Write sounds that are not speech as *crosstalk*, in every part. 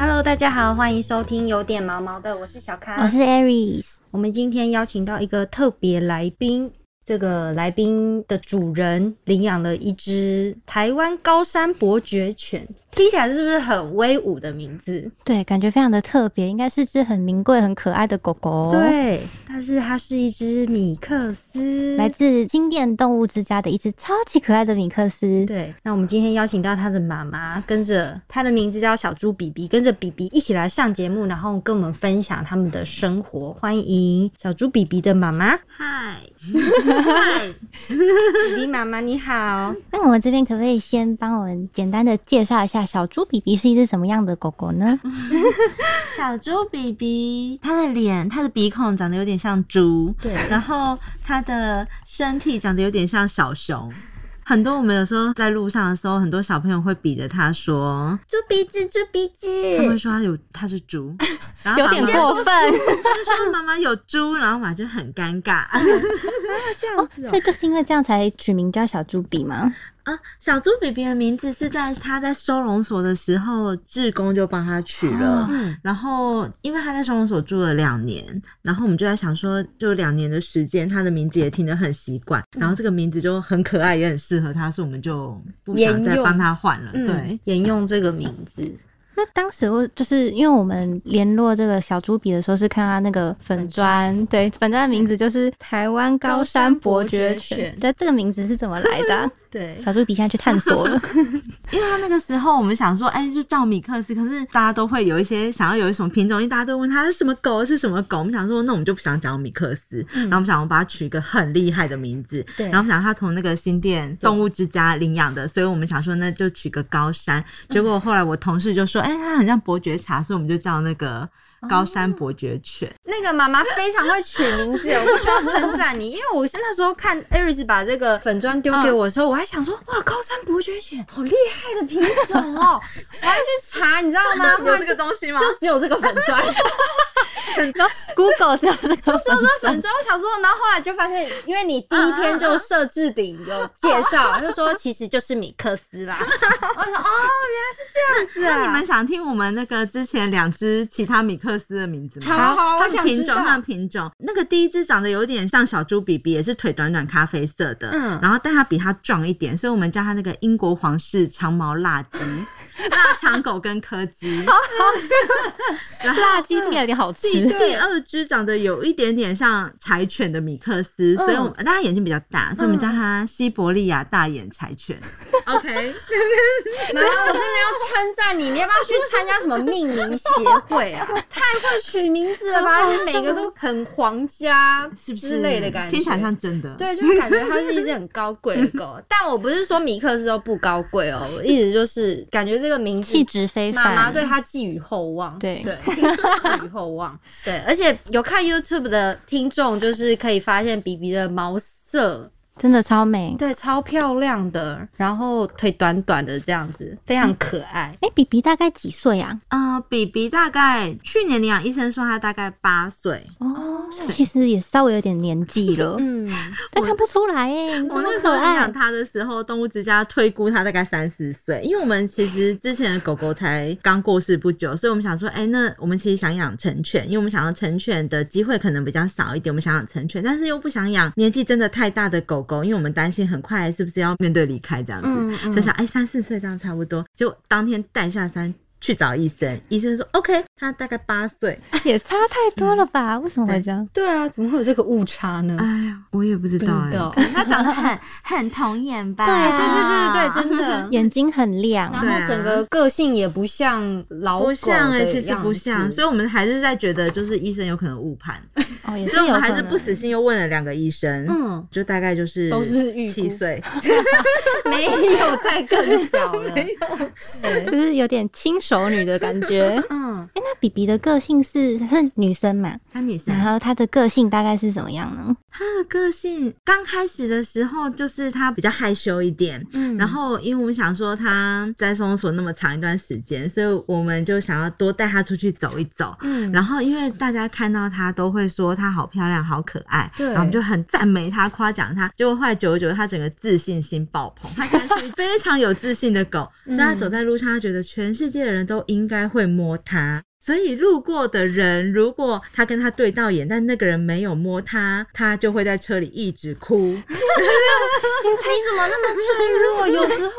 Hello，大家好，欢迎收听有点毛毛的，我是小咖，我是 Aries。我们今天邀请到一个特别来宾，这个来宾的主人领养了一只台湾高山伯爵犬，听起来是不是很威武的名字？对，感觉非常的特别，应该是只很名贵、很可爱的狗狗。，对，但是它是一只米克斯，来自经典动物之家的一只超级可爱的米克斯。对，那我们今天邀请到它的妈妈，跟着它的名字叫小猪比比，跟着比比一起来上节目，然后跟我们分享他们的生活。欢迎小猪比比的妈妈，嗨，嗨，*laughs* 比比妈妈你好。*laughs* 那我们这边可不可以先帮我们简单的介绍一下小猪比比是一只什么样的狗狗呢？*laughs* 小猪比比，它的脸、它的鼻孔长得有点像猪，对然后它的身体长得有点像小熊。很多我们有时候在路上的时候，很多小朋友会比着它说，猪鼻子，猪鼻子，他们会说它有它是猪，*laughs* 然后有点过分 *laughs* 他就说妈妈有猪，然后妈妈就很尴尬。这样子所以就是因为这样才取名叫小猪比吗？啊，小猪比比的名字是在他在收容所的时候，志工就帮他取了。嗯，然后，因为他在收容所住了两年，然后我们就在想说，就两年的时间，他的名字也听得很习惯，然后这个名字就很可爱，也很适合他，所以我们就不想再帮他换了。嗯对，，沿用这个名字，那当时我就是因为我们联络这个小猪比的时候，是看他那个粉砖，对，粉砖的名字就是台湾高山伯爵犬犬。那这个名字是怎么来的啊、对，小猪比现在去探索了。*laughs* 因为他那个时候我们想说，哎、就叫米克斯，可是大家都会有一些想要有一什么品种，因为大家都问他是什么狗是什么狗，我们想说，那我们就不想讲米克斯，然后我们想要把它取一个很厉害的名字，对。然后我们想他从那个新店动物之家领养的，所以我们想说那就取个高山，结果后来我同事就说，哎、它很像伯爵茶，所以我们就叫那个高山伯爵犬。那个妈妈非常会取名字，我必须要称赞你，因为我是那时候看 Aris 把这个粉砖丢给我的时候，我还想说，*laughs* 哇，高山伯爵犬好厉害的品种哦，我还去查，你知道吗？*laughs* 有这个东西吗就只有这个粉砖，然后 *laughs* Google 只有这个只有这个粉砖。我想说，然后后来就发现，因为你第一篇就设置顶有介绍，就说其实就是米克斯啦。我说哦，原来是这样子啊！那你们想听我们那个之前两只其他米克斯的名字吗？好好我它想品种它的品种，那个第一只长得有点像小猪比比，也是腿短短咖啡色的，嗯然后但它比它壮一点，所以我们叫它那个英国皇室长毛辣鸡、*laughs* *laughs* 腊肠狗跟柯基。*laughs* 然后辣鸡听起来有点好吃。第第二只长得有一点点像柴犬的米克斯，所以我们但它眼睛比较大，所以我们叫它西伯利亚大眼柴犬。*laughs* OK，然后我真的要称赞你，你要不要去参加什么命名协会啊？太会取名字了吧！而且每个都很皇家是不是之类的感觉，听起来像真的。对，就是感觉它是一只很高贵的狗。但我不是说米克斯都不高贵哦，我意思就是感觉这个名字气质非凡，妈妈对他寄予厚望，对。对，寄予厚望，*laughs* 对，而且有看 YouTube 的听众就是可以发现比比的毛色，真的超美。对，超漂亮的，然后腿短短的这样子，非常可爱。哎、比比大概几岁啊？呃，比比大概去年领养医生说他大概八岁，哦，其实也稍微有点年纪了，*laughs* 嗯，但看不出来哎，我那时候领养爱。他的时候，动物之家推估他大概三四岁，因为我们其实之前的狗狗才刚过世不久，所以我们想说，哎、那我们其实想养成犬，因为我们想要成犬的机会可能比较少一点，我们想养成犬，但是又不想养年纪真的太大的狗狗，因为我们担心很快是不是要面对离开这样子，嗯嗯就想哎三四岁这样差不多，就当天带下山。去找医生，医生说 OK，他大概八岁。也差太多了吧？*laughs* 为什么会这样？对啊，怎么会有这个误差呢？哎呀，我也不知道哎、不知道可能他长得很 *laughs* 很童颜吧？对啊对对对对对，真的。*laughs* 眼睛很亮，然后整个个性也不像老狗不像哎、哎，其实不像，所以我们还是在觉得就是医生有可能误判，哦，也是所以我还是不死心又问了两个医生，嗯，就大概就是都是七岁，*laughs* 没有再更小了。*laughs* 对，就是有点轻熟女的感觉。*laughs* 嗯，哎、那那比比的个性是是女生嘛？她女生。然，后她的个性大概是什么样呢？她的个性刚开始的时候就是她比较害羞一点，嗯。然后因为我们想说她在收容所那么长一段时间，所以我们就想要多带她出去走一走。嗯。然后因为大家看到她都会说她好漂亮、好可爱，对然后我们就很赞美她、夸奖她。结果后来久而久之，她整个自信心爆棚，她看是非常有自信的狗，*laughs* 所以她走在路上，她觉得全世界的人都应该会摸她。所以路过的人，如果他跟他对到眼，但那个人没有摸他，他就会在车里一直哭。你怎么那么脆弱？有时候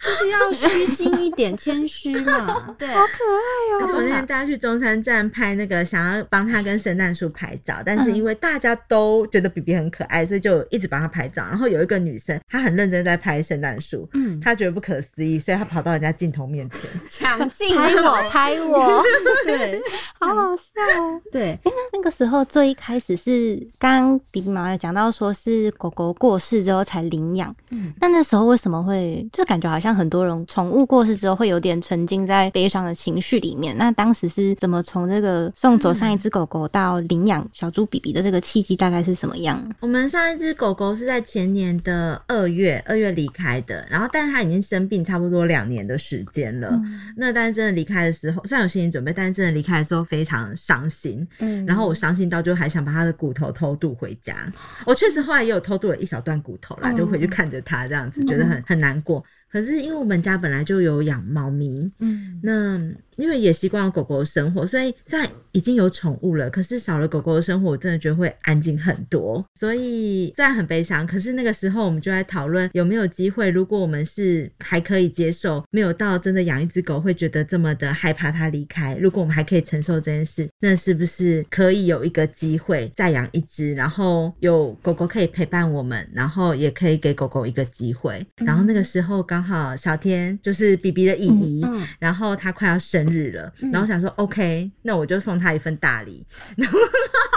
就是要虚心一点，谦虚嘛。*laughs* 对，好可爱哦我那天大家去中山站拍那个，想要帮他跟圣诞树拍照，但是因为大家都觉得 B B 很可爱，所以就一直帮他拍照。然后有一个女生，她很认真在拍圣诞树，嗯，她觉得不可思议，所以她跑到人家镜头面前。抢镜拍我，拍我，*laughs* *laughs* 对好好笑哦。对，那那个时候最一开始是刚刚比比妈妈有讲到说是狗狗过世之后才领养，嗯那那时候为什么会就感觉好像很多人宠物过世之后会有点沉浸在悲伤的情绪里面？那当时是怎么从这个送走上一只狗狗到领养小猪比比的这个契机大概是什么样？我们上一只狗狗是在前年的二月，二月离开的，然后但是它已经生病差不多两年的时间了。那但是真的离开的时候，虽然有心理准备，但是真的离开的时候非常伤心。嗯然后我伤心到就还想把他的骨头偷渡回家。我确实后来也有偷渡了一小段骨头啦，就回去看着他这样子，觉得很很难过。可是因为我们家本来就有养猫咪，嗯那因为也习惯了狗狗的生活，所以虽然已经有宠物了，可是少了狗狗的生活，我真的觉得会安静很多。所以虽然很悲伤，可是那个时候我们就在讨论有没有机会，如果我们是还可以接受，没有到真的养一只狗会觉得这么的害怕它离开，如果我们还可以承受这件事，那是不是可以有一个机会再养一只，然后有狗狗可以陪伴我们，然后也可以给狗狗一个机会。然后那个时候刚好小天就是 B B 的姨姨，嗯然后他快要生日了，然后想说、OK，那我就送他一份大礼。*laughs* 然后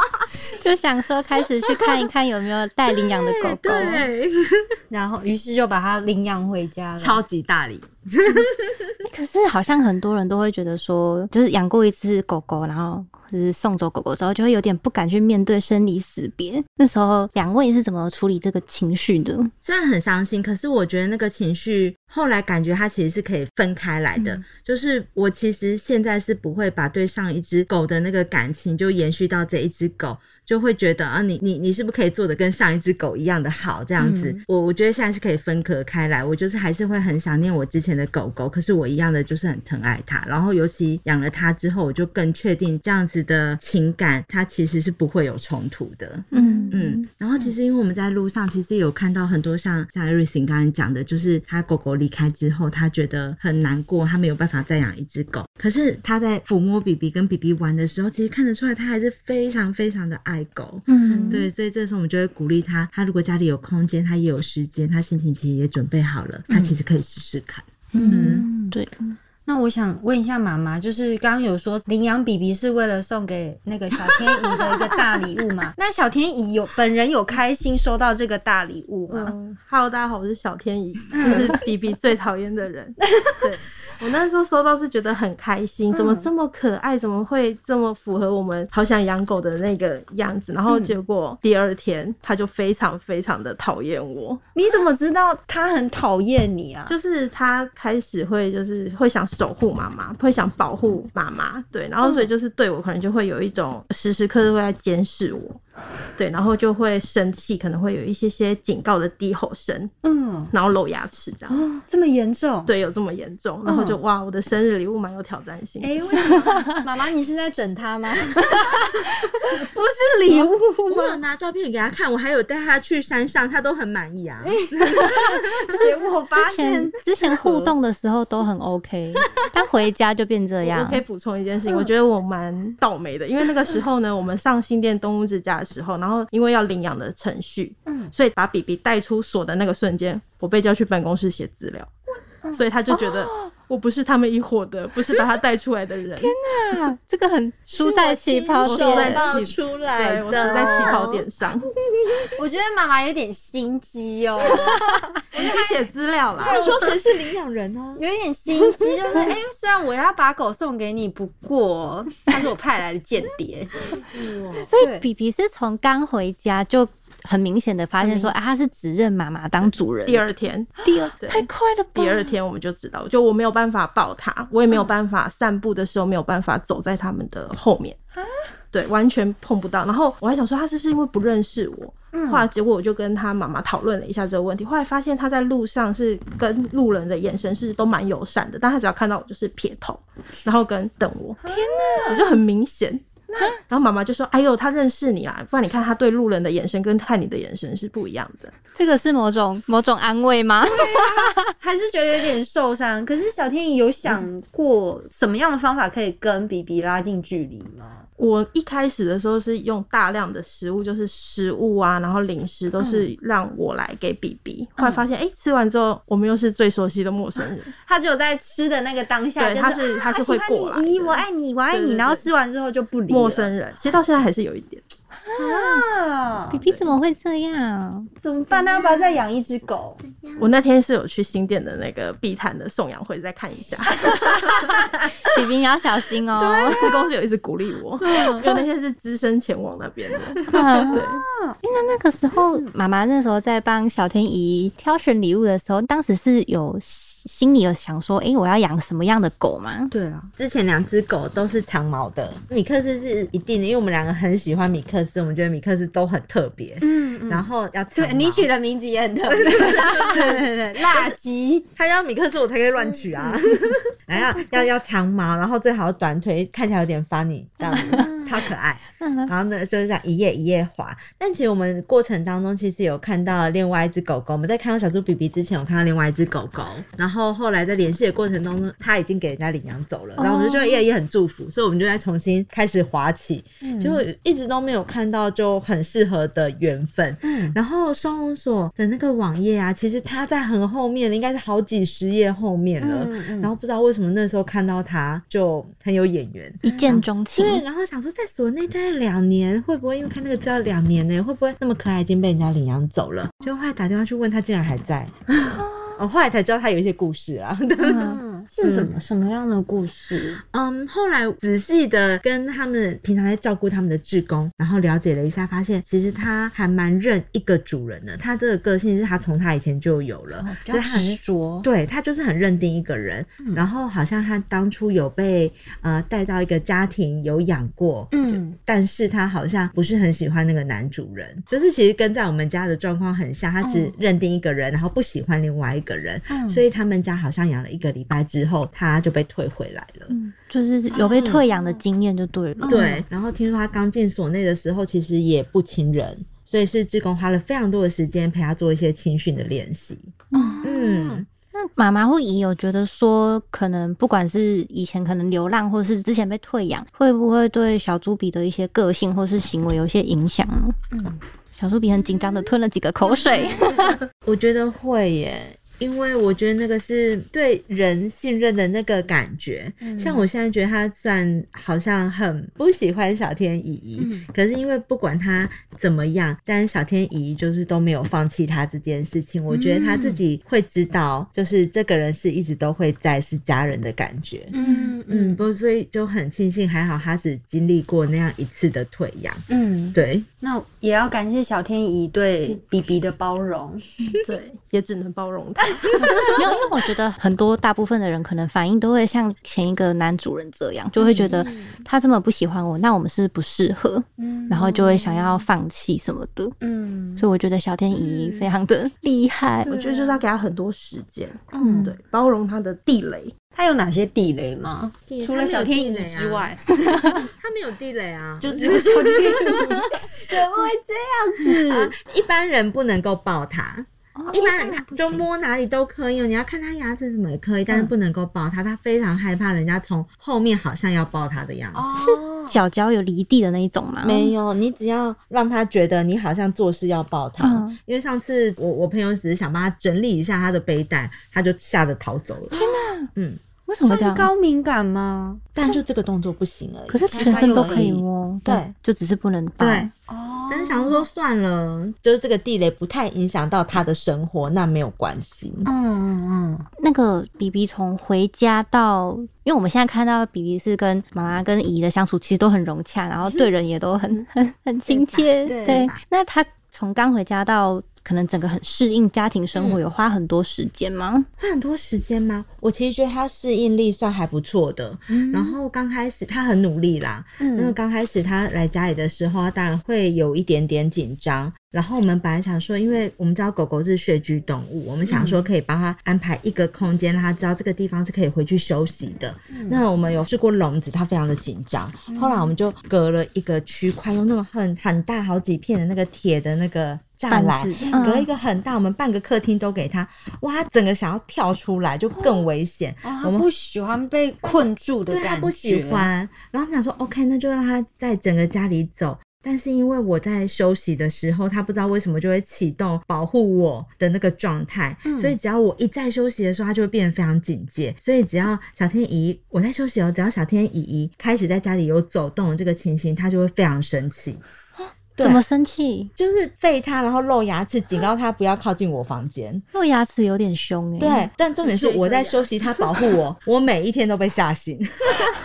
*laughs* 就想说开始去看一看有没有带领养的狗狗。对，然后于是就把它领养回家了。超级大礼。*laughs* 可是好像很多人都会觉得说，就是养过一次狗狗，然后就是送走狗狗之后，就会有点不敢去面对生离死别。那时候两位是怎么处理这个情绪的？虽然很伤心，可是我觉得那个情绪后来感觉它其实是可以分开来的。就是我其实现在是不会把对上一只狗的那个感情就延续到这一只狗，就会觉得啊，你你你是不是可以做的跟上一只狗一样的好这样子？我我觉得现在是可以分隔开来。我就是还是会很想念我之前的狗狗，可是我一样的就是很疼爱它。然后尤其养了它之后，我就更确定这样子的情感，它其实是不会有冲突的。嗯嗯，然后其实因为我们在路上，其实有看到很多像像 Everything 刚刚讲的，就是他狗狗离开之后，他觉得很难过，他没有办法再养一只狗。可是他在抚摸 B B 跟 B B 玩的时候，其实看得出来他还是非常非常的爱狗。嗯，对，所以这时候我们就会鼓励他，他如果家里有空间，他也有时间，他心情其实也准备好了，他其实可以试试看。嗯，对，那我想问一下妈妈，就是刚刚有说领养 BB 是为了送给那个小天怡的一个大礼物嘛？*laughs* 那小天怡有本人有开心收到这个大礼物吗？嗯，Hello，大家好，我是小天怡，就是 B B *laughs* 最讨厌的人。对我那时候收到是觉得很开心，怎么这么可爱，怎么会这么符合我们好想养狗的那个样子？然后结果第二天他就非常非常的讨厌我，你怎么知道他很讨厌你啊？就是他开始会就是会想守护妈妈，会想保护妈妈，对，然后所以就是对我可能就会有一种时时刻刻都在监视我，*laughs* 对，然后就会生气，可能会有一些些警告的低吼声，嗯，然后露牙齿这样。哦，这么严重？对，有这么严重，然后就、哇，我的生日礼物蛮有挑战性。哎、为什么？妈妈，你是在整他吗？*laughs* 不是礼物我有拿照片给他看，我还有带他去山上，他都很满意啊。*laughs* 结果发之前现之前互动的时候都很 OK，但回家就变这我样可以。补充一件事情，我觉得我蛮倒霉的，因为那个时候呢，我们上新店动物之家的时候，然后因为要领养的程序，嗯。所以把 BB 带出所的那个瞬间，我被叫去办公室写资料，所以他就觉得我不是他们一伙的，不是把他带出来的人。*laughs* 啊，这个很输在起跑我输在点。放起出来对，我输在起跑点上。*laughs* 我觉得妈妈有点心机哦，*laughs* 我去写资料啦。你说谁是领养人呢？有点心机，就是哎、虽然我要把狗送给你，不过他是我派来的间谍。所以对比比是从刚回家就很明显的发现说，啊，他是只认妈妈当主人。第二天，第二对太快了吧？第二天我们就知道，就我没有办法抱他，我也没有办法散步的时候没有办法走在他们的后面，对，完全碰不到。然后我还想说他是不是因为不认识我，后来结果我就跟他妈妈讨论了一下这个问题，后来发现他在路上是跟路人的眼神是都蛮友善的，但他只要看到我就是撇头，然后跟等我，天哪，我就很明显。*laughs* 然后妈妈就说：“哎呦，他认识你啦，不然你看他对路人的眼神跟看你的眼神是不一样的。*laughs* 这个是某种某种安慰吗？还是觉得有点受伤。可是小天怡有想过什么样的方法可以跟比比拉近距离吗？”我一开始的时候是用大量的食物，就是食物啊，然后零食都是让我来给比比。后来发现，哎、吃完之后我们又是最熟悉的陌生人，他只有在吃的那个当下，对就他是他是会过来你，咦我爱你，我爱你，然后吃完之后就不理陌生人。其实到现在还是有一点。啊比比怎么会这样？怎么办呢？要不要再养一只狗？我那天是有去新店的那个碧潭的送养会再看一下，*laughs* 比比你要小心哦。职工是有一直鼓励我，因为那天是只身前往那边的。嗯对，那那个时候，妈妈那时候在帮小天怡挑选礼物的时候，当时是有心里有想说，诶，我要养什么样的狗吗？对啊，之前两只狗都是长毛的，米克斯是一定的，因为我们两个很喜欢米克斯，我们觉得米克斯都很特别。嗯，然后要长对你取的名字也很特别，对 *laughs* 对对，辣鸡，他要米克斯，我才可以乱取啊。然后要要要长毛，然后最好短腿，看起来有点 funny，这样子超可爱。*laughs* 然后呢，就是这样一页一页滑。但其实我们过程当中，其实有看到另外一只狗狗。我们在看到小猪比比之前，有看到另外一只狗狗。然后后来在联系的过程当中，它已经给人家领养走了。然后我们就一页也也很祝福，所以我们就在重新开始滑起。结果一直都没有看到就很适合的缘分。嗯，然后双龙所的那个网页啊，其实它在很后面了，应该是好几十页后面了。嗯嗯然后不知道为什么那时候看到它就很有眼缘。一见钟情。对，然后想说在所内待了两年，会不会因为看那个资料两年呢？会不会那么可爱已经被人家领养走了？结果后来打电话去问他，竟然还在。*laughs* 哦，后来才知道他有一些故事啊。*laughs* 嗯，是什么什么样的故事？嗯，后来仔细的跟他们平常在照顾他们的志工，然后了解了一下，发现其实他还蛮认一个主人的。他这个个性是他从他以前就有了，他很执着，对他就是很认定一个人，然后好像他当初有被呃带到一个家庭有养过，嗯，但是他好像不是很喜欢那个男主人，就是其实跟在我们家的状况很像，他只认定一个人，然后不喜欢另外一个人，嗯。所以他们家好像养了一个礼拜之后，他就被退回来了。嗯，就是有被退养的经验就对了。对，然后听说他刚进所内的时候，其实也不亲人。所以是志工花了非常多的时间陪他做一些青训的练习。嗯，那妈妈或姨有觉得说，可能不管是以前可能流浪，或是之前被退养，会不会对小猪比的一些个性或是行为有一些影响呢？嗯，小猪比很紧张的吞了几个口水。*laughs* 我觉得会耶。因为我觉得那个是对人信任的那个感觉，像我现在觉得他算好像很不喜欢小天怡，可是因为不管他怎么样，但小天怡就是都没有放弃他这件事情。我觉得他自己会知道，就是这个人是一直都会在，是家人的感觉。嗯嗯，不，所以就很庆幸，还好他只经历过那样一次的退养。嗯，对，那也要感谢小天怡对 B B 的包容。*laughs* 对，也只能包容他。*laughs* 没有，因为我觉得很多大部分的人可能反应都会像前一个男主人这样，就会觉得他这么不喜欢我，那我们是不适合，然后就会想要放弃什么的。嗯，所以我觉得小天怡非常的厉害。我觉得就是要给他很多时间，嗯，对，包容他的地雷。他有哪些地雷吗？除了小天怡之外，*laughs* 他没有地雷啊，就只有小天怡。*laughs* 怎么会这样子？一般人不能够抱他。哦一般人他就摸哪里都可以哦，你要看他牙齿什么也可以，但是不能够抱他，他非常害怕人家从后面好像要抱他的样子。是，脚脚有离地的那一种吗？没有，你只要让他觉得你好像做事要抱他，嗯因为上次我我朋友只是想帮他整理一下他的背带，他就吓得逃走了。天哪！嗯，为什么会这样？高敏感吗？但就这个动作不行而已。可是全身都可以摸，对，就只是不能抱。对，哦，想说算了，就是这个地雷不太影响到他的生活，那没有关系。嗯嗯嗯，那个 B B 从回家到，因为我们现在看到 B B 是跟妈妈跟姨的相处，其实都很融洽，然后对人也都很 *laughs* 很很亲切。对，那他从刚回家到可能整个很适应家庭生活，有花很多时间吗？花很多时间吗？我其实觉得他适应力算还不错的。然后刚开始他很努力啦，嗯那个刚开始他来家里的时候，他当然会有一点点紧张。然后我们本来想说，因为我们知道狗狗是穴居动物，我们想说可以帮它安排一个空间，让它知道这个地方是可以回去休息的。那我们有试过笼子，它非常的紧张。后来我们就隔了一个区块，用那种很很大好几片的那个铁的那个栅板栏隔一个很大，我们半个客厅都给他。哇，他整个想要跳出来就更危险。哦，我不喜欢被困住的对他感觉，不喜欢，然后我们想说，OK，那就让他在整个家里走。但是因为我在休息的时候，他不知道为什么就会启动保护我的那个状态，嗯所以只要我一在休息的时候，他就会变得非常警戒。所以只要小天姨我在休息哦，只要小天姨姨开始在家里有走动的这个情形，他就会非常生气。对怎么生气？就是废他，然后露牙齿，警告他不要靠近我房间。*laughs* 露牙齿有点凶哎、对，但重点是我在休息，他保护我，*laughs* 我每一天都被吓醒。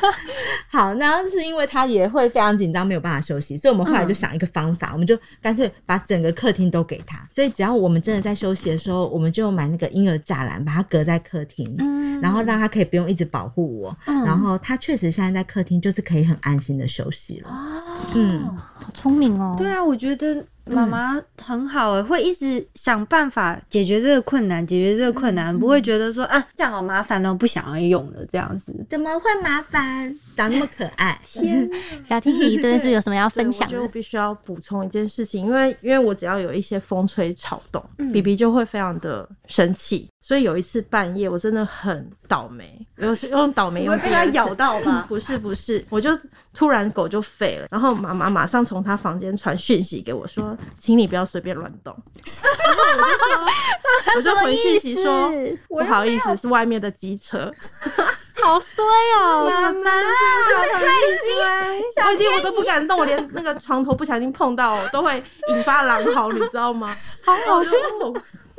*laughs* 好，那是因为他也会非常紧张，没有办法休息，所以我们后来就想一个方法，我们就干脆把整个客厅都给他。所以只要我们真的在休息的时候，我们就买那个婴儿栅栏，把它隔在客厅，嗯然后让他可以不用一直保护我。嗯然后他确实现在在客厅就是可以很安心的休息了。嗯，好聪明哦。对啊，我觉得妈妈很好诶，会一直想办法解决这个困难，解决这个困难，不会觉得说啊这样好麻烦哦，不想要用了这样子。怎么会麻烦？长那么可爱，*laughs* 天，小天怡这边是有什么要分享的？我我必须要补充一件事情，因为因为我只要有一些风吹草动、嗯 b B 就会非常的生气。所以有一次半夜，我真的很倒霉，有用倒霉用被它咬到吧？*laughs* 不是不是，我就突然狗就吠了，然后妈妈马上从她房间传讯息给我说，请你不要随便乱动。然 *laughs* 后我就说，我就回讯息说，不好意思，是外面的机车。好衰哦，妈妈，太已经，我已经我都不敢动，我连那个床头不小心碰到都会引发狼嚎，你知道吗？好好笑。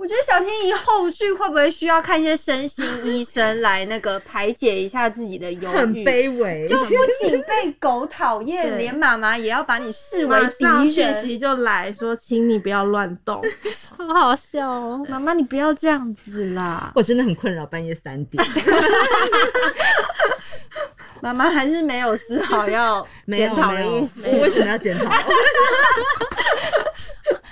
哦我觉得小天怡后续会不会需要看一些身心医生来那个排解一下自己的忧郁很？卑微。就不仅被狗讨厌，*laughs* 对连妈妈也要把你视为马上敌人。讯息就来说，请你不要乱动。好好笑哦。妈妈，你不要这样子啦！我真的很困扰，半夜三点。*laughs* 妈妈还是没有丝毫要 *laughs* 检讨的意思。我为什么要检讨？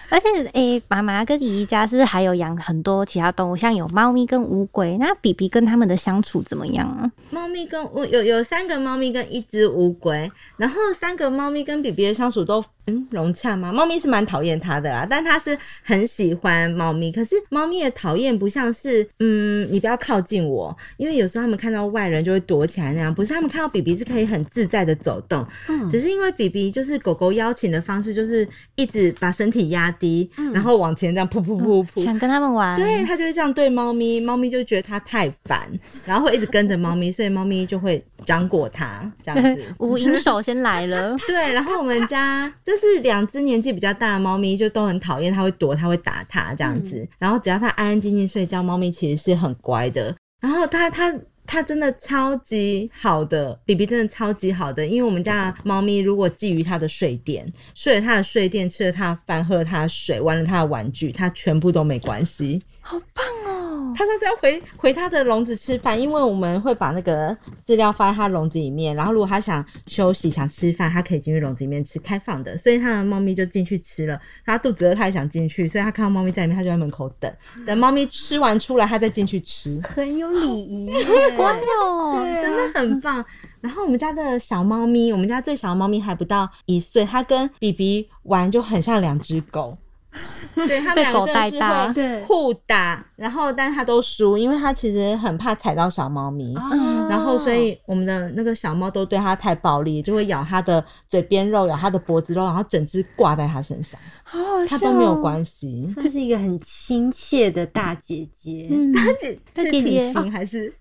而且，诶、妈妈跟姨姨家是不是还有养很多其他动物，像有猫咪跟乌龟？那比比跟他们的相处怎么样啊？猫咪跟乌有有三个猫咪跟一只乌龟，然后三个猫咪跟比比的相处都嗯融洽吗？猫咪是蛮讨厌它的啦，但它是很喜欢猫咪。可是猫咪的讨厌不像是嗯你不要靠近我，因为有时候他们看到外人就会躲起来那样，不是他们看到比比是可以很自在的走动，嗯只是因为比比就是狗狗邀请的方式就是一直把身体压低，然后往前这样扑扑扑扑。想跟他们玩？对，它就会这样对猫咪，猫咪就觉得它太烦，然后会一直跟着猫咪，所以猫咪就会掌果它这样子。*laughs* 无影手先来了。*laughs* 对，然后我们家这是两只年纪比较大的猫咪，就都很讨厌它，会躲，它会打它这样子。然后只要它安安静静睡觉，猫咪其实是很乖的。然后它它。它真的超级好的，B B 真的超级好的，因为我们家的猫咪如果觊觎它的睡垫，睡了它的睡垫，吃了它的饭，喝了它的水，玩了它的玩具，它全部都没关系。好棒哦！它上次要回回它的笼子吃饭，因为我们会把那个饲料放在它笼子里面，然后如果它想休息、想吃饭，它可以进去笼子里面吃，开放的，所以它的猫咪就进去吃了。它肚子饿，它也想进去，所以它看到猫咪在里面，它就在门口等，*laughs* 等猫咪吃完出来，它再进去吃，很有礼仪耶，乖哦，真的很棒。然后我们家的小猫咪，我们家最小的猫咪还不到一岁，它跟比比玩就很像两只狗。*laughs* 对他们两个真的是会互打，然后但他都输，因为他其实很怕踩到小猫咪。哦然后，所以我们的那个小猫都对它太暴力，就会咬它的嘴边肉，咬它的脖子肉，然后整只挂在它身上，好好它都没有系。关系。这是一个很亲切的大姐姐，嗯，姐大姐姐型还是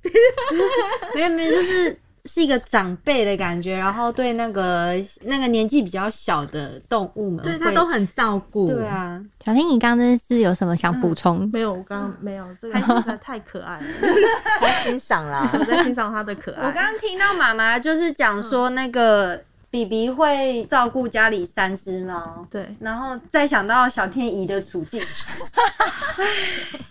*laughs* 没有没有，就是是一个长辈的感觉，然后对那个那个年纪比较小的动物们，对它都很照顾。对，啊，小天，你刚刚是有什么想补充？没有，我刚刚没有，这个 *laughs* 实在太可爱了，*laughs* 他欣赏啦我。在欣赏它的可爱。我刚刚听到妈妈就是讲说那个比比会照顾家里三只猫，对，然后再想到小天怡的处境，*laughs*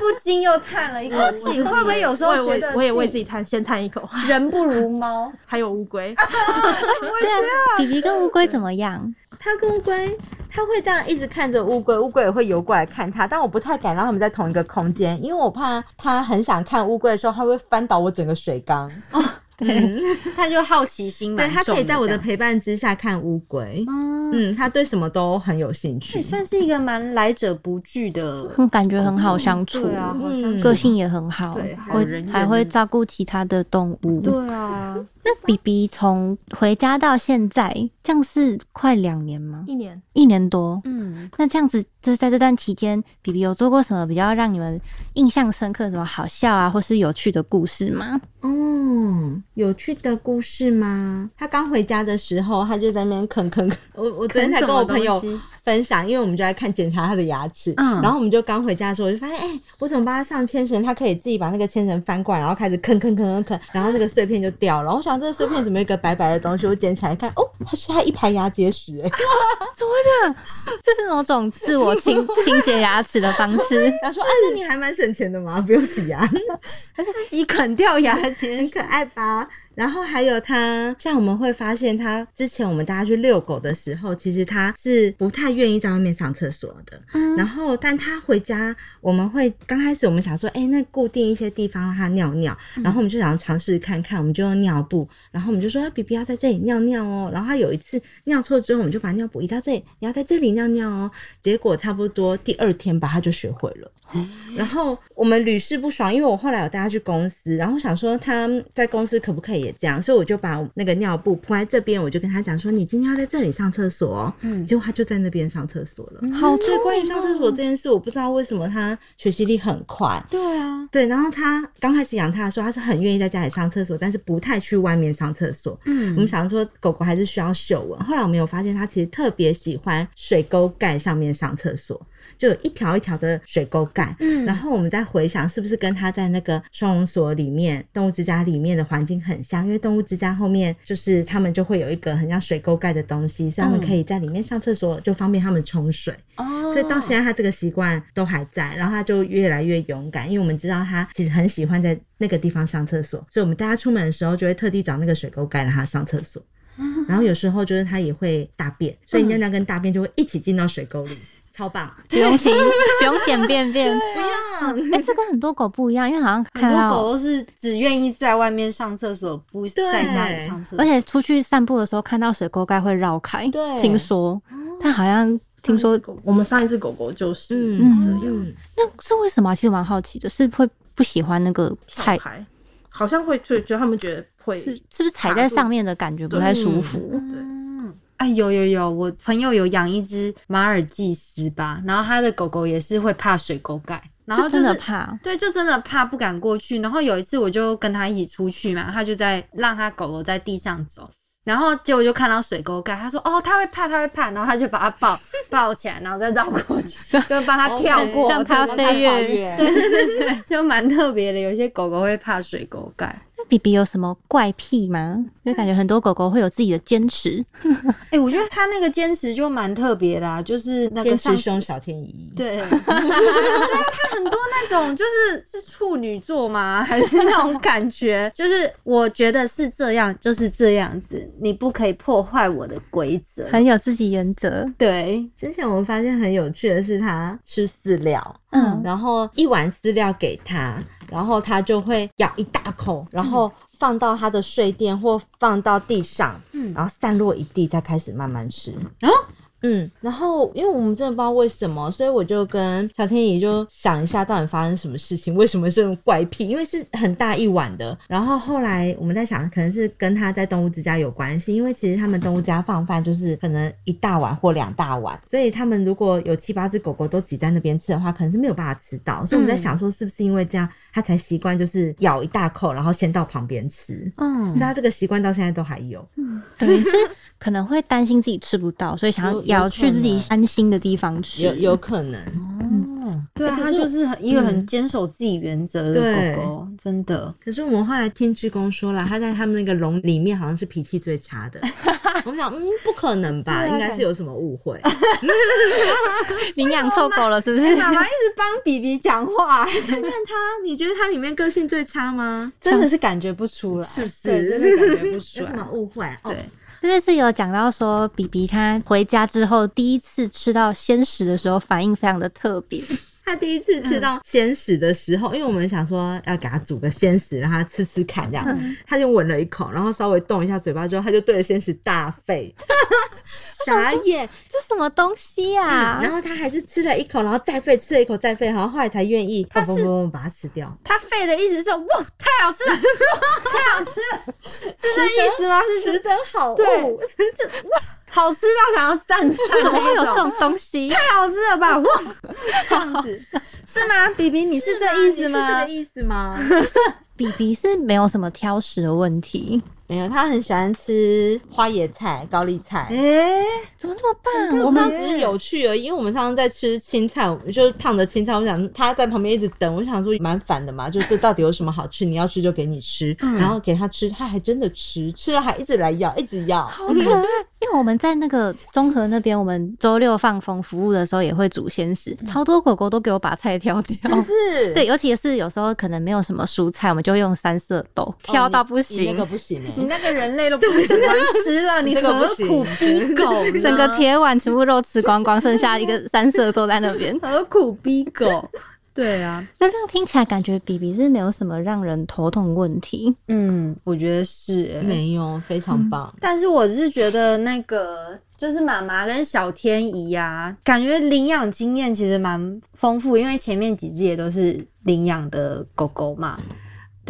不禁又叹了一口气。会不会有时候我也觉得我也为自自己叹先叹一口，*laughs* 人不如猫？*laughs* 还有乌龟，*laughs* 对啊，比比跟乌龟怎么样？它跟乌龟，它会这样一直看着乌龟，乌龟也会游过来看它，但我不太敢让它们在同一个空间，因为我怕它很想看乌龟的时候，它会翻倒我整个水缸。嗯，他就好奇心对，他可以在我的陪伴之下看乌龟。嗯，嗯，它对什么都很有兴趣。也。算是一个蛮来者不拒的，嗯，感觉很好相处，对啊，好像嗯。个性也很好，对好会人缘。还会照顾其他的动物。对啊，那 B B 从回家到现在，这样是快两年吗？一年一年多。嗯，那这样子，就是在这段期间，比比有做过什么比较让你们印象深刻、什么好笑啊，或是有趣的故事吗？哦，有趣的故事吗？他刚回家的时候，他就在那边啃啃啃。*laughs* 我我昨天才跟我朋友分享，因为我们就在看检查他的牙齿，嗯然后我们就刚回家的时候，我就发现，哎、我怎么帮他上牵绳，他可以自己把那个牵绳翻过来，然后开始啃啃啃啃啃，然后那个碎片就掉了。我想这个碎片怎么有一个白白的东西？我捡起来看，哦，它是他一排牙结石、哎 *laughs* 怎么会，这样？这是某种自我清 *laughs* 清洁牙齿的方式。他说，哎、那你还蛮省钱的嘛，不用洗牙。*laughs* 自己啃掉牙签很可爱吧？然后还有它，像我们会发现，它之前我们大家去遛狗的时候，其实它是不太愿意在外面上厕所的。嗯然后，但它回家，我们会刚开始我们想说，哎、那固定一些地方让它尿尿，然后我们就想要尝试看看，我们就用尿布，然后我们就说，比比要在这里尿尿哦。然后它有一次尿错之后，我们就把尿布移到这里，你要在这里尿尿哦。结果差不多第二天吧，它就学会了。然后我们屡试不爽，因为我后来有带他去公司，然后想说他在公司可不可以也这样，所以我就把那个尿布铺在这边，我就跟他讲说，你今天要在这里上厕所哦。嗯结果他就在那边上厕所了。好所以关于上厕所这件事，我不知道为什么他学习力很快。对啊，对，然后他刚开始养他的时候，他是很愿意在家里上厕所，但是不太去外面上厕所。嗯我们想说狗狗还是需要嗅闻，后来我们有发现他其实特别喜欢水沟盖上面上厕所，就有一条一条的水沟盖。嗯然后我们再回想，是不是跟它在那个收容所里面、动物之家里面的环境很像？因为动物之家后面就是他们就会有一个很像水沟盖的东西，所以他们可以在里面上厕所，就方便他们冲水。哦所以到现在他这个习惯都还在，然后他就越来越勇敢，因为我们知道他其实很喜欢在那个地方上厕所，所以我们带他出门的时候就会特地找那个水沟盖让他上厕所。*laughs* 然后有时候就是他也会大便，所以尿尿跟大便就会一起进到水沟里，超棒。不用清，*laughs* 不用剪便便。*laughs* 不用，哎、这跟很多狗不一样，因为好像很多狗都是只愿意在外面上厕所，不在家里上厕所。而且出去散步的时候看到水沟盖会绕开，对。听说，但好像听说我们上一只狗狗就是嗯。这样，嗯，那是为什么？啊？其实蛮好奇的，是会不喜欢那个踩，好像会觉觉得他们觉得会是是不是踩在上面的感觉不太舒服？对嗯，哎，有有有，我朋友有养一只马尔济斯吧，然后他的狗狗也是会怕水沟盖，然后是真的怕，对，就真的怕不敢过去。然后有一次我就跟他一起出去嘛，他就在让他狗狗在地上走，然后结果就看到水沟盖，他说哦他会怕他会怕，然后他就把它抱抱起来，然后再绕过去，*laughs* 就帮他跳 *laughs* 过，让它 *laughs* 对飞跃对就蛮特别的。有些狗狗会怕水沟盖。那比比有什么怪癖吗？因为感觉很多狗狗会有自己的坚持，*laughs* 哎、我觉得他那个坚持就蛮特别的、啊，就是那个坚上次持凶小天怡。对，*laughs* 对啊，他很多那种就是是处女座吗？还是那种感觉？*laughs* 就是我觉得是这样，就是这样子，你不可以破坏我的规则。很有自己原则。对，之前我们发现很有趣的是，他吃饲料，嗯，然后一碗饲料给他，然后他就会咬一大口，然后放到他的睡垫或放到地上，嗯。然后散落一地，再开始慢慢吃。哦嗯，然后因为我们真的不知道为什么，所以我就跟小天怡就想一下，到底发生什么事情，为什么这种怪癖？因为是很大一碗的。然后后来我们在想，可能是跟他在动物之家有关系，因为其实他们动物家放饭就是可能一大碗或两大碗，所以他们如果有七八只狗狗都挤在那边吃的话，可能是没有办法吃到。所以我们在想说，是不是因为这样，他才习惯就是咬一大口，然后先到旁边吃。嗯所以，他这个习惯到现在都还有。等于是可能会担心自己吃不到，所以想要也要去自己安心的地方吃。有有可能，哦，对它就是很一个很嗯坚守自己原则的狗狗，真的。可是我们后来听志工说了，它在他们那个笼里面好像是脾气最差的。*laughs* 我们想，嗯，不可能吧，应该是有什么误会。*laughs* 领养错狗了，是不是？妈妈一直帮比比讲话，*laughs* 看他，你觉得它里面个性最差吗？真的是感觉不出来，是不是？真的感觉不出有什么来。误会？哦对，这边是有讲到说，比比他回家之后第一次吃到鲜食的时候，反应非常的特别。他第一次吃到鲜食的时候，因为我们想说要给他煮个鲜食，让他吃吃看，这样，他就闻了一口，然后稍微动一下嘴巴之后，他就对着鲜食大吠，*laughs* 傻眼。这什么东西呀、然后他还是吃了一口，然后再吠，吃了一口再吠，然后后来才愿意砰砰砰砰把它吃掉。他吠的意思是哇，太好吃了，*laughs* 太好吃了，*laughs* 是这意思吗？是值得好。对物，好吃到想要赞叹，怎么会有这种东西？太好吃了吧？哇，*laughs* 这样子是吗？比比，你是这意思吗是这个？意思吗？*laughs* 比比是没有什么挑食的问题，没有，他很喜欢吃花椰菜、高丽菜。哎，怎么这么棒？我我们们只是有趣而已，因为我们上次在吃青菜，就是烫的青菜。我想他在旁边一直等，我想说蛮烦的嘛，就这到底有什么好吃？你要吃就给你吃，然后给他吃，他还真的吃，吃了还一直来要，一直要。好可爱。因为我们在那个中和那边，我们周六放风服务的时候也会煮鲜食，超多狗狗都给我把菜挑掉。是不是？对，尤其是有时候可能没有什么蔬菜，我们就用三色豆挑到不你行，那个不行哎、你那个人类都不喜欢吃了，你这个何苦逼狗？整个铁碗全部肉吃光光，剩下一个三色豆在那边。*laughs* 何苦逼狗？对啊，那这样听起来感觉比比是没有什么让人头痛问题。嗯，我觉得是、欸。没有，非常棒。但是我是觉得那个就是妈妈跟小天怡呀，感觉领养经验其实蛮丰富，因为前面几只也都是领养的狗狗嘛。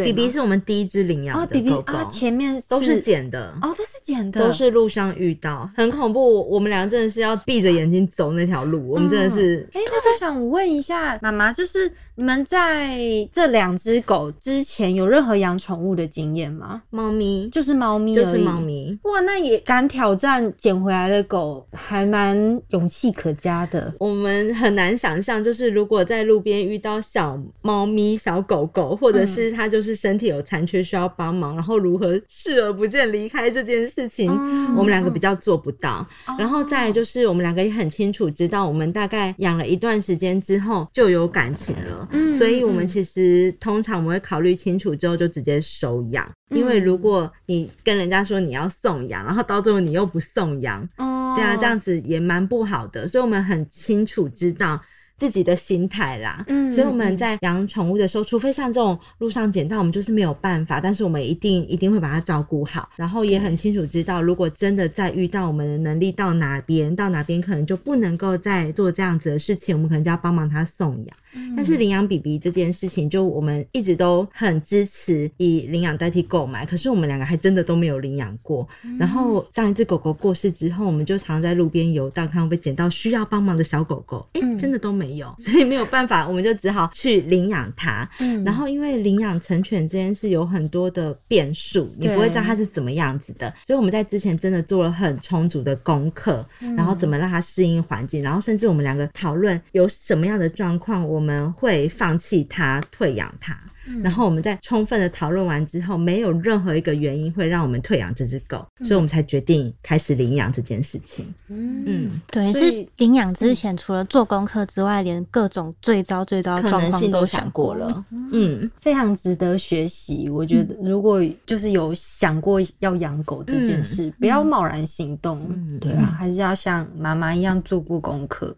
对吗，比比是我们第一只领养哦，的比比狗狗，啊，前面都是捡的。哦，都是捡的，都是路上遇到，很恐怖。我们俩真的是要闭着眼睛走那条路，我们真的是哎、那我想问一下妈妈，就是你们在这两只狗之前有任何养宠物的经验吗？猫咪，就是猫咪，就是猫。咪。哇，那也敢挑战捡回来的狗，还蛮勇气可嘉的。我们很难想象，就是如果在路边遇到小猫咪、小狗狗，或者是它就是身体有残缺需要帮忙，然后如何视而不见离开这件事情，嗯我们两个比较做不到。哦。然后再来就是我们两个也很清楚知道，我们大概养了一段时间之后就有感情了，嗯所以我们其实通常我们会考虑清楚之后就直接收养，因为如果你跟人家说你要送养，然后到最后你又不送养，哦。对啊，这样子也蛮不好的，所以我们很清楚知道自己的心态啦。嗯所以我们在养宠物的时候，除非像这种路上捡到，我们就是没有办法，但是我们一定一定会把它照顾好，然后也很清楚知道，如果真的再遇到我们的能力到哪边，到哪边可能就不能够再做这样子的事情，我们可能就要帮忙他送养。但是领养 BB 这件事情，就我们一直都很支持以领养代替购买，可是我们两个还真的都没有领养过。然后上一只狗狗过世之后，我们就常在路边游荡，看会不会捡到需要帮忙的小狗狗。哎、真的都没有，*laughs* 所以没有办法，我们就只好去领养它。嗯。然后因为领养成犬这件事有很多的变数，你不会知道它是怎么样子的，所以我们在之前真的做了很充足的功课，然后怎么让它适应环境，然后甚至我们两个讨论有什么样的状况我我们会放弃它、退养它。然后我们在充分的讨论完之后，没有任何一个原因会让我们退养这只狗，所以我们才决定开始领养这件事情。嗯，对，所以是领养之前，除了做功课之外，连各种最糟最糟的可状况能性都想想过了。嗯，非常值得学习。我觉得，如果就是有想过要养狗这件事，不要贸然行动。嗯。对啊，还是要像妈妈一样做过功课。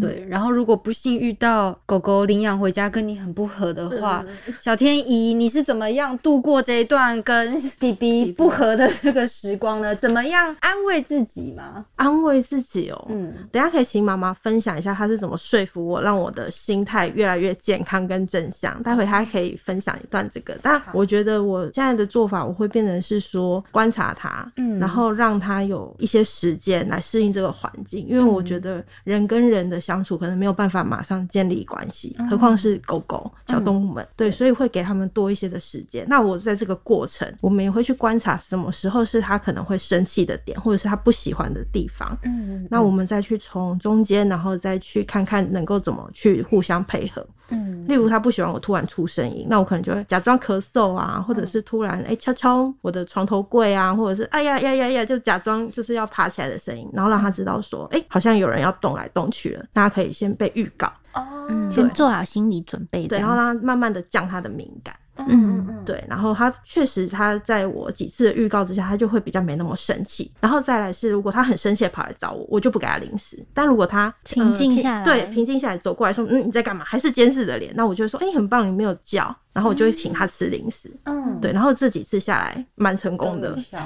对，然后如果不幸遇到狗狗领养回家跟你很不合的话，小天怡，你是怎么样度过这一段跟 B B 不和的这个时光呢？怎么样安慰自己吗？安慰自己哦。嗯，等下可以请妈妈分享一下她是怎么说服我，让我的心态越来越健康跟正向。待会她可以分享一段这个，但我觉得我现在的做法，我会变成是说观察他，嗯。然后让他有一些时间来适应这个环境，因为我觉得人跟人的相处可能没有办法马上建立关系，何况是狗狗、小动物们，对，所以会给他们多一些的时间。那我在这个过程，我们也会去观察什么时候是他可能会生气的点，或者是他不喜欢的地方，嗯那我们再去从中间，然后再去看看能够怎么去互相配合。嗯例如他不喜欢我突然出声音，那我可能就会假装咳嗽啊，或者是突然哎、敲敲我的床头柜啊，或者是哎呀呀呀呀，就假装就是要爬起来的声音，然后让他知道说哎、好像有人要动来动去了，大家可以先被预告，哦嗯先做好心理准备，对，然后让他慢慢的降他的敏感。嗯嗯嗯对，然后他确实他在我几次的预告之下，他就会比较没那么生气。然后再来是，如果他很生气地跑来找我，我就不给他零食。但如果他平静下来对，平静下来走过来说，嗯，你在干嘛？还是监视的脸，那我就会说，哎、很棒，你没有叫，然后我就会请他吃零食。嗯，对，然后这几次下来蛮成功的。笑，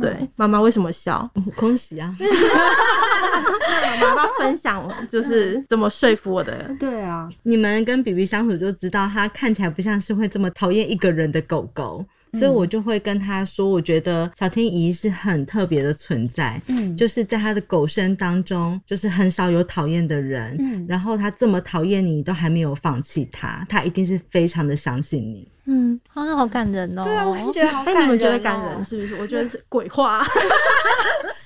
对，妈妈为什么笑？恭喜啊！*laughs* 妈妈分享就是怎么说服我的。对啊，你们跟 B B 相处就知道，他看起来不像是会这么讨厌一个人的狗狗，所以我就会跟他说，我觉得小天怡是很特别的存在。嗯就是在他的狗生当中，就是很少有讨厌的人，嗯然后他这么讨厌你，都还没有放弃他，他一定是非常的相信你。嗯，好像好感人哦。对啊，我是觉得好 *laughs* 哎、感人、哦。你们觉得感人？是不是？我觉得是鬼话。*laughs*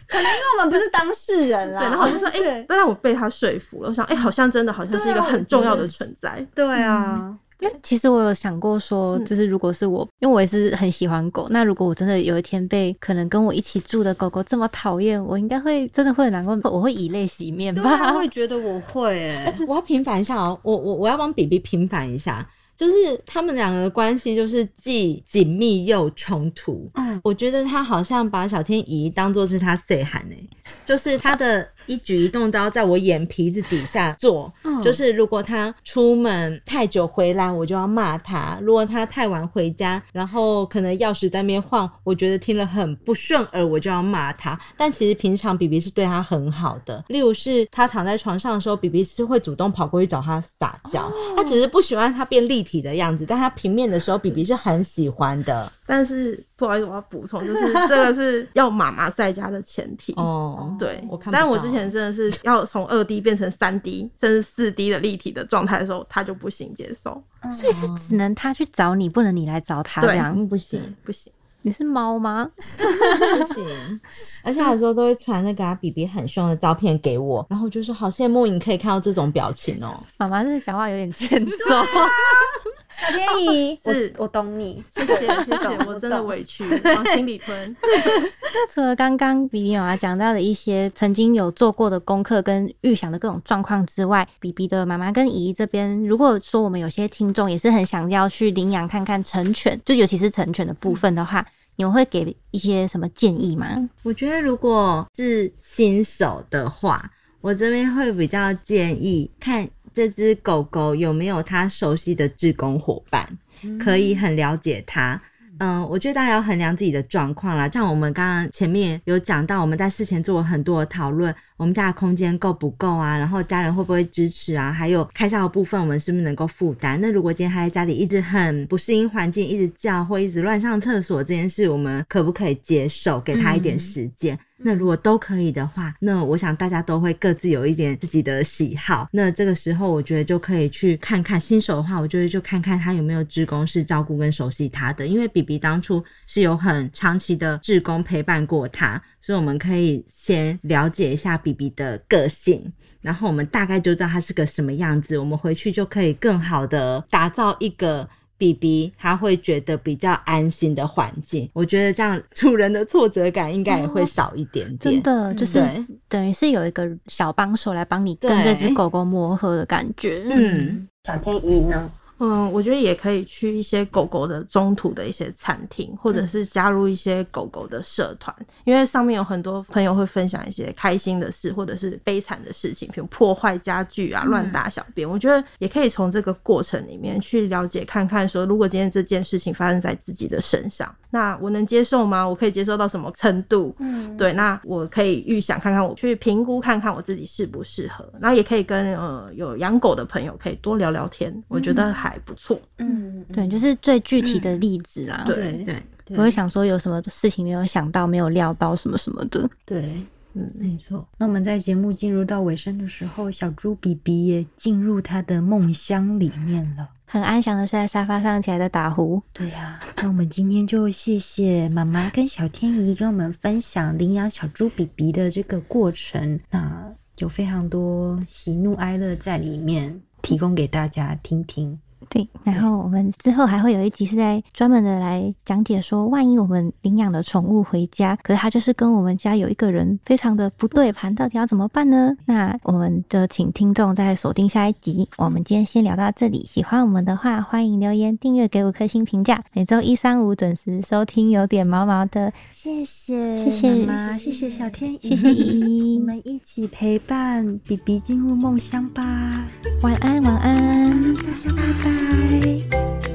可能因为我们不是当事人啦。*laughs* 对，然后我就说，哎、对但让我被他说服了。我想，哎、好像真的好像是一个很重要的存在。对啊，因为其实我有想过说，嗯就是如果是我，因为我也是很喜欢狗，那如果我真的有一天被可能跟我一起住的狗狗这么讨厌，我应该会真的会很难过，我会以泪洗面吧我。会 *laughs* 觉得我会诶。我要平反一下哦，我我我要帮比比平反一下，就是他们两个的关系就是既紧密又冲突。嗯我觉得他好像把小天怡当做是他 say 喊哎，就是他的一举一动都要在我眼皮子底下做。嗯就是如果他出门太久回来，我就要骂他；如果他太晚回家，然后可能钥匙在那边晃，我觉得听了很不顺耳，我就要骂他。但其实平常比比是对他很好的，例如是他躺在床上的时候，比比是会主动跑过去找他撒娇。他只是不喜欢他变立体的样子，但他平面的时候，比比是很喜欢的。但是不好意思，我要补充，就是这个是要妈妈在家的前提。*laughs* 哦，对，我看但我到之前真的是要从二 D 变成三 D，甚至四 D 的立体的状态的时候，他就不行接受，所以是只能他去找你，不能你来找他这对样。嗯，不行。不行。你是猫吗？不行，*laughs* 而且他有时候都会传那个啊比比很凶的照片给我，然后我就说好羡慕你可以看到这种表情哦、妈妈这讲话有点欠揍。*laughs* 小天怡，是我我懂你，谢谢谢谢，我真的委屈，往心里吞。*laughs* 那除了刚刚比比妈妈讲到的一些曾经有做过的功课跟预想的各种状况之外，比比的妈妈跟姨姨这边，如果说我们有些听众也是很想要去领养看看成犬，就尤其是成犬的部分的话，你们会给一些什么建议吗？我觉得如果是新手的话，我这边会比较建议看这只狗狗有没有它熟悉的志工伙伴，可以很了解它。嗯，我觉得大家要衡量自己的状况啦。像我们刚刚前面有讲到，我们在事前做了很多的讨论，我们家的空间够不够啊？然后家人会不会支持啊？还有开销的部分，我们是不是能够负担？那如果今天他在家里一直很不适应环境，一直叫或一直乱上厕所这件事，我们可不可以接受？给他一点时间？那如果都可以的话，那我想大家都会各自有一点自己的喜好。那这个时候，我觉得就可以去看看新手的话，我就会就看看他有没有志工是照顾跟熟悉他的。因为比比当初是有很长期的志工陪伴过他，所以我们可以先了解一下 B B 的个性。然后我们大概就知道他是个什么样子，我们回去就可以更好的打造一个 B B 他会觉得比较安心的环境。我觉得这样主人的挫折感应该也会少一点点。真的就是等于是有一个小帮手来帮你跟这只狗狗磨合的感觉。嗯，小天一呢？嗯，我觉得也可以去一些狗狗的中途的一些餐厅，或者是加入一些狗狗的社团，因为上面有很多朋友会分享一些开心的事，或者是悲惨的事情，比如破坏家具啊、乱大小便。我觉得也可以从这个过程里面去了解看看，说如果今天这件事情发生在自己的身上，那我能接受吗？我可以接受到什么程度？嗯，对，那我可以预想看看，我去评估看看我自己适不适合，然后也可以跟呃有养狗的朋友可以多聊聊天，我觉得还不错。嗯，对，就是最具体的例子啦。对对，对不会想说有什么事情没有想到、没有料到什么什么的。对，嗯，没错。那我们在节目进入到尾声的时候，小猪比比也进入他的梦乡里面了。很安详的睡在沙发上，起来在打呼。对呀、那我们今天就谢谢妈妈跟小天怡跟我们分享领养小猪比比的这个过程，那有非常多喜怒哀乐在里面，提供给大家听听。对，然后我们之后还会有一集是在专门的来讲解说，万一我们领养了宠物回家，可是它就是跟我们家有一个人非常的不对盘，到底要怎么办呢？*laughs* 那我们就请听众再锁定下一集。我们今天先聊到这里，喜欢我们的话，欢迎留言、订阅、给五颗星评价。每周一、三、五准时收听，有点毛毛的，谢谢，谢谢妈妈，谢谢小天，谢谢依依我们一起陪伴比比进入梦乡吧，晚安，晚安。大家拜拜。Bye.